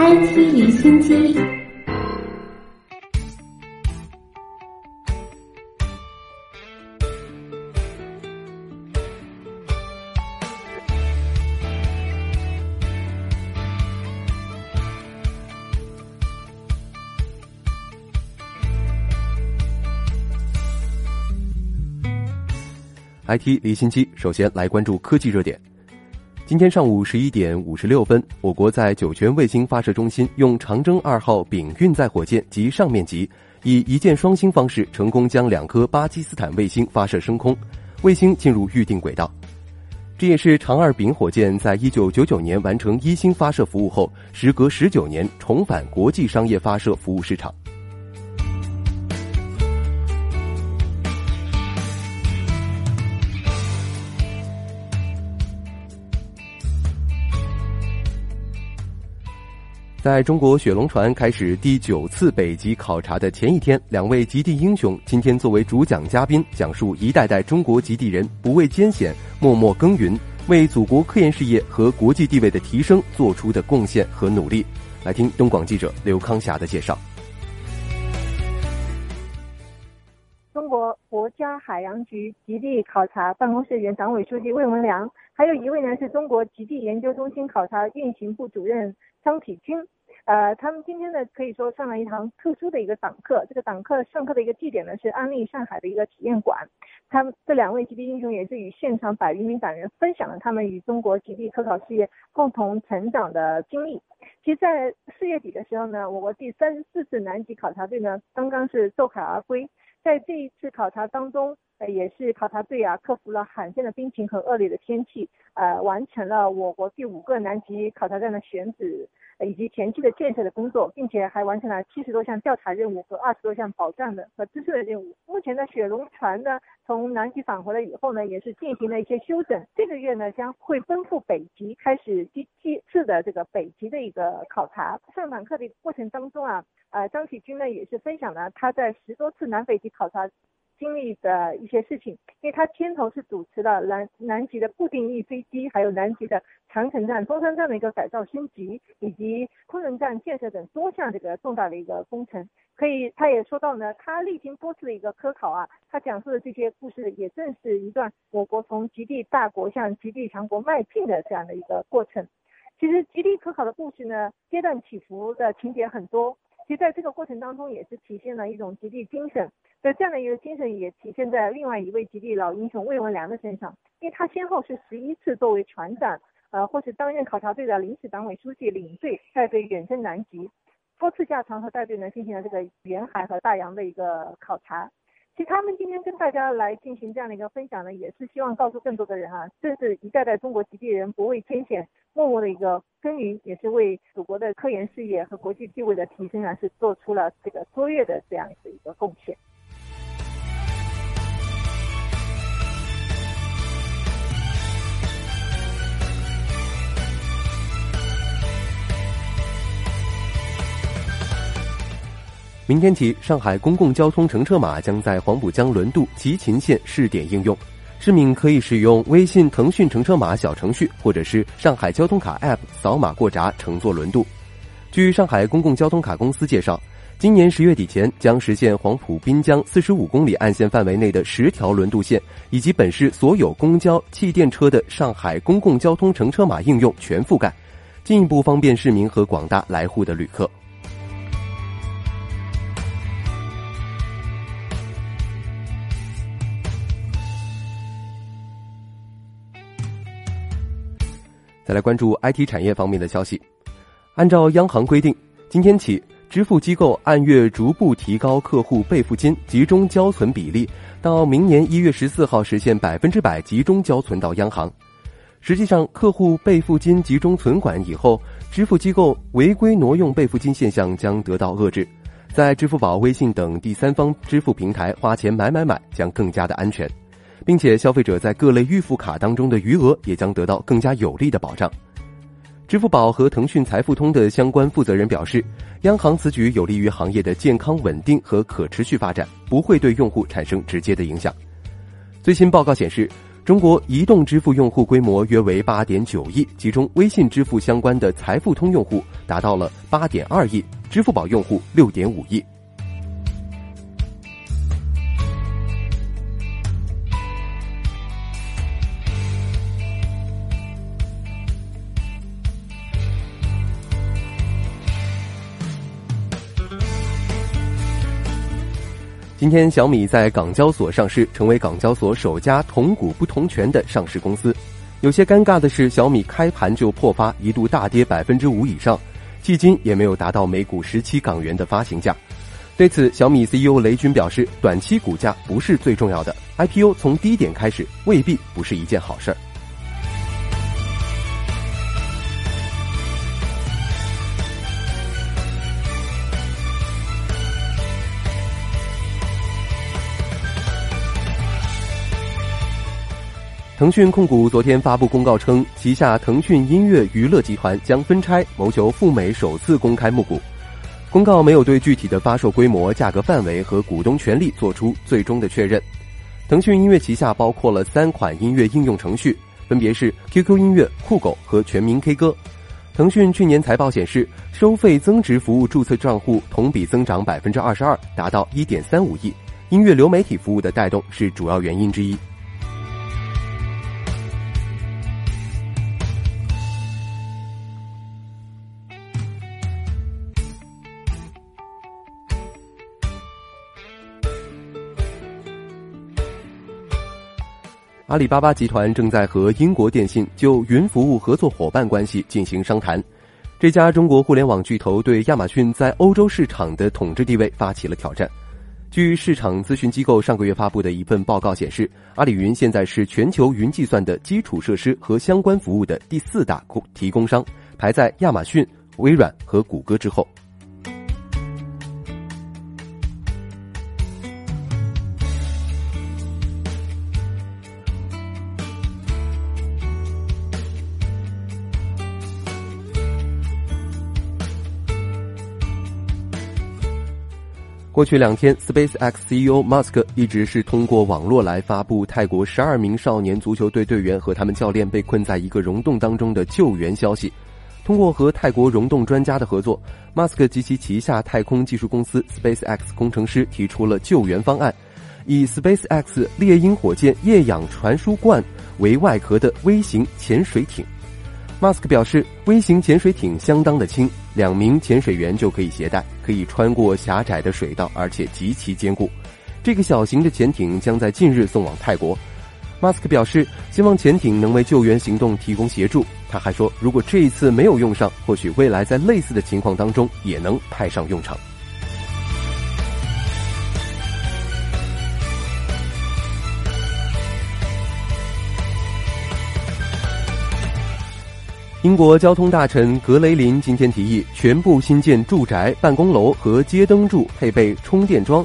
IT 离心机。IT 离心机，首先来关注科技热点。今天上午十一点五十六分，我国在酒泉卫星发射中心用长征二号丙运载火箭及上面级，以一箭双星方式成功将两颗巴基斯坦卫星发射升空，卫星进入预定轨道。这也是长二丙火箭在一九九九年完成一星发射服务后，时隔十九年重返国际商业发射服务市场。在中国雪龙船开始第九次北极考察的前一天，两位极地英雄今天作为主讲嘉宾，讲述一代代中国极地人不畏艰险、默默耕耘，为祖国科研事业和国际地位的提升做出的贡献和努力。来听东广记者刘康霞的介绍。国家海洋局极地考察办公室原党委书记魏文良，还有一位呢是中国极地研究中心考察运行部主任张体军。呃，他们今天呢可以说上了一堂特殊的一个党课。这个党课上课的一个地点呢是安利上海的一个体验馆。他们这两位极地英雄也是与现场百余名党员分享了他们与中国极地科考事业共同成长的经历。其实，在四月底的时候呢，我国第三十四次南极考察队呢刚刚是奏海而归。在这一次考察当中，呃，也是考察队啊克服了罕见的冰情和恶劣的天气，呃，完成了我国第五个南极考察站的选址。以及前期的建设的工作，并且还完成了七十多项调查任务和二十多项保障的和支持的任务。目前的雪龙船呢，从南极返回来以后呢，也是进行了一些休整。这个月呢，将会奔赴北极，开始第七次的这个北极的一个考察。上访课的过程当中啊，呃，张启军呢也是分享了他在十多次南北极考察。经历的一些事情，因为他牵头是主持了南南极的固定翼飞机，还有南极的长城站、中山站的一个改造升级，以及昆仑站建设等多项这个重大的一个工程。可以，他也说到呢，他历经多次的一个科考啊，他讲述的这些故事，也正是一段我国从极地大国向极地强国迈进的这样的一个过程。其实极地科考的故事呢，阶段起伏的情节很多。其实在这个过程当中，也是体现了一种极地精神。在这样的一个精神，也体现在另外一位极地老英雄魏文良的身上。因为他先后是十一次作为船长，呃，或是担任考察队的临时党委书记，领队带队远征南极，多次驾船和带队呢进行了这个远海和大洋的一个考察。其实他们今天跟大家来进行这样的一个分享呢，也是希望告诉更多的人啊，这是一代代中国极地人不畏艰险、默默的一个耕耘，也是为祖国的科研事业和国际地位的提升啊，是做出了这个卓越的这样的一个贡献。明天起，上海公共交通乘车码将在黄浦江轮渡集勤线试点应用，市民可以使用微信、腾讯乘车码小程序，或者是上海交通卡 App 扫码过闸乘坐轮渡。据上海公共交通卡公司介绍，今年十月底前将实现黄浦滨江四十五公里岸线范围内的十条轮渡线以及本市所有公交、汽电车的上海公共交通乘车码应用全覆盖，进一步方便市民和广大来沪的旅客。再来关注 IT 产业方面的消息。按照央行规定，今天起，支付机构按月逐步提高客户备付金集中交存比例，到明年一月十四号实现百分之百集中交存到央行。实际上，客户备付金集中存款以后，支付机构违规挪用备付金现象将得到遏制，在支付宝、微信等第三方支付平台花钱买买买将更加的安全。并且，消费者在各类预付卡当中的余额也将得到更加有力的保障。支付宝和腾讯财付通的相关负责人表示，央行此举有利于行业的健康稳定和可持续发展，不会对用户产生直接的影响。最新报告显示，中国移动支付用户规模约为八点九亿，其中微信支付相关的财付通用户达到了八点二亿，支付宝用户六点五亿。今天，小米在港交所上市，成为港交所首家同股不同权的上市公司。有些尴尬的是，小米开盘就破发，一度大跌百分之五以上，迄今也没有达到每股十七港元的发行价。对此，小米 CEO 雷军表示，短期股价不是最重要的，IPO 从低点开始未必不是一件好事儿。腾讯控股昨天发布公告称，旗下腾讯音乐娱乐集团将分拆，谋求赴美首次公开募股。公告没有对具体的发售规模、价格范围和股东权利做出最终的确认。腾讯音乐旗下包括了三款音乐应用程序，分别是 QQ 音乐、酷狗和全民 K 歌。腾讯去年财报显示，收费增值服务注册账户同比增长百分之二十二，达到一点三五亿。音乐流媒体服务的带动是主要原因之一。阿里巴巴集团正在和英国电信就云服务合作伙伴关系进行商谈。这家中国互联网巨头对亚马逊在欧洲市场的统治地位发起了挑战。据市场咨询机构上个月发布的一份报告显示，阿里云现在是全球云计算的基础设施和相关服务的第四大供提供商，排在亚马逊、微软和谷歌之后。过去两天，SpaceX CEO 马斯克一直是通过网络来发布泰国十二名少年足球队队员和他们教练被困在一个溶洞当中的救援消息。通过和泰国溶洞专家的合作，马斯克及其旗下太空技术公司 SpaceX 工程师提出了救援方案，以 SpaceX 猎鹰火箭液氧传输罐为外壳的微型潜水艇。马斯克表示，微型潜水艇相当的轻，两名潜水员就可以携带，可以穿过狭窄的水道，而且极其坚固。这个小型的潜艇将在近日送往泰国。马斯克表示，希望潜艇能为救援行动提供协助。他还说，如果这一次没有用上，或许未来在类似的情况当中也能派上用场。英国交通大臣格雷林今天提议，全部新建住宅、办公楼和街灯柱配备充电桩，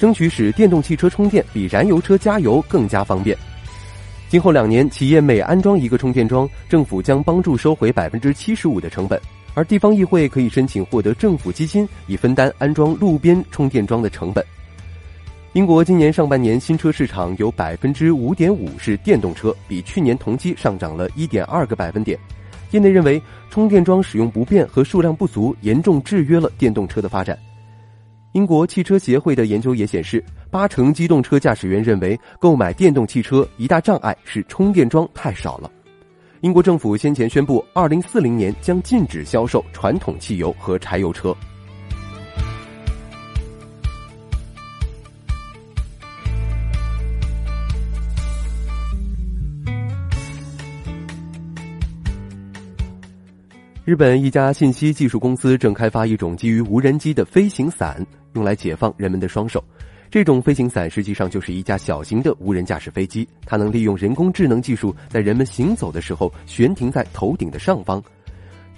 争取使电动汽车充电比燃油车加油更加方便。今后两年，企业每安装一个充电桩，政府将帮助收回百分之七十五的成本，而地方议会可以申请获得政府基金，以分担安装路边充电桩的成本。英国今年上半年新车市场有百分之五点五是电动车，比去年同期上涨了一点二个百分点。业内认为，充电桩使用不便和数量不足，严重制约了电动车的发展。英国汽车协会的研究也显示，八成机动车驾驶员认为，购买电动汽车一大障碍是充电桩太少了。英国政府先前宣布，二零四零年将禁止销售传统汽油和柴油车。日本一家信息技术公司正开发一种基于无人机的飞行伞，用来解放人们的双手。这种飞行伞实际上就是一架小型的无人驾驶飞机，它能利用人工智能技术，在人们行走的时候悬停在头顶的上方。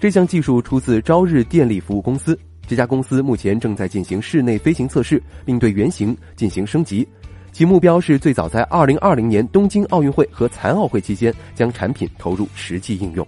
这项技术出自朝日电力服务公司，这家公司目前正在进行室内飞行测试，并对原型进行升级。其目标是最早在2020年东京奥运会和残奥会期间将产品投入实际应用。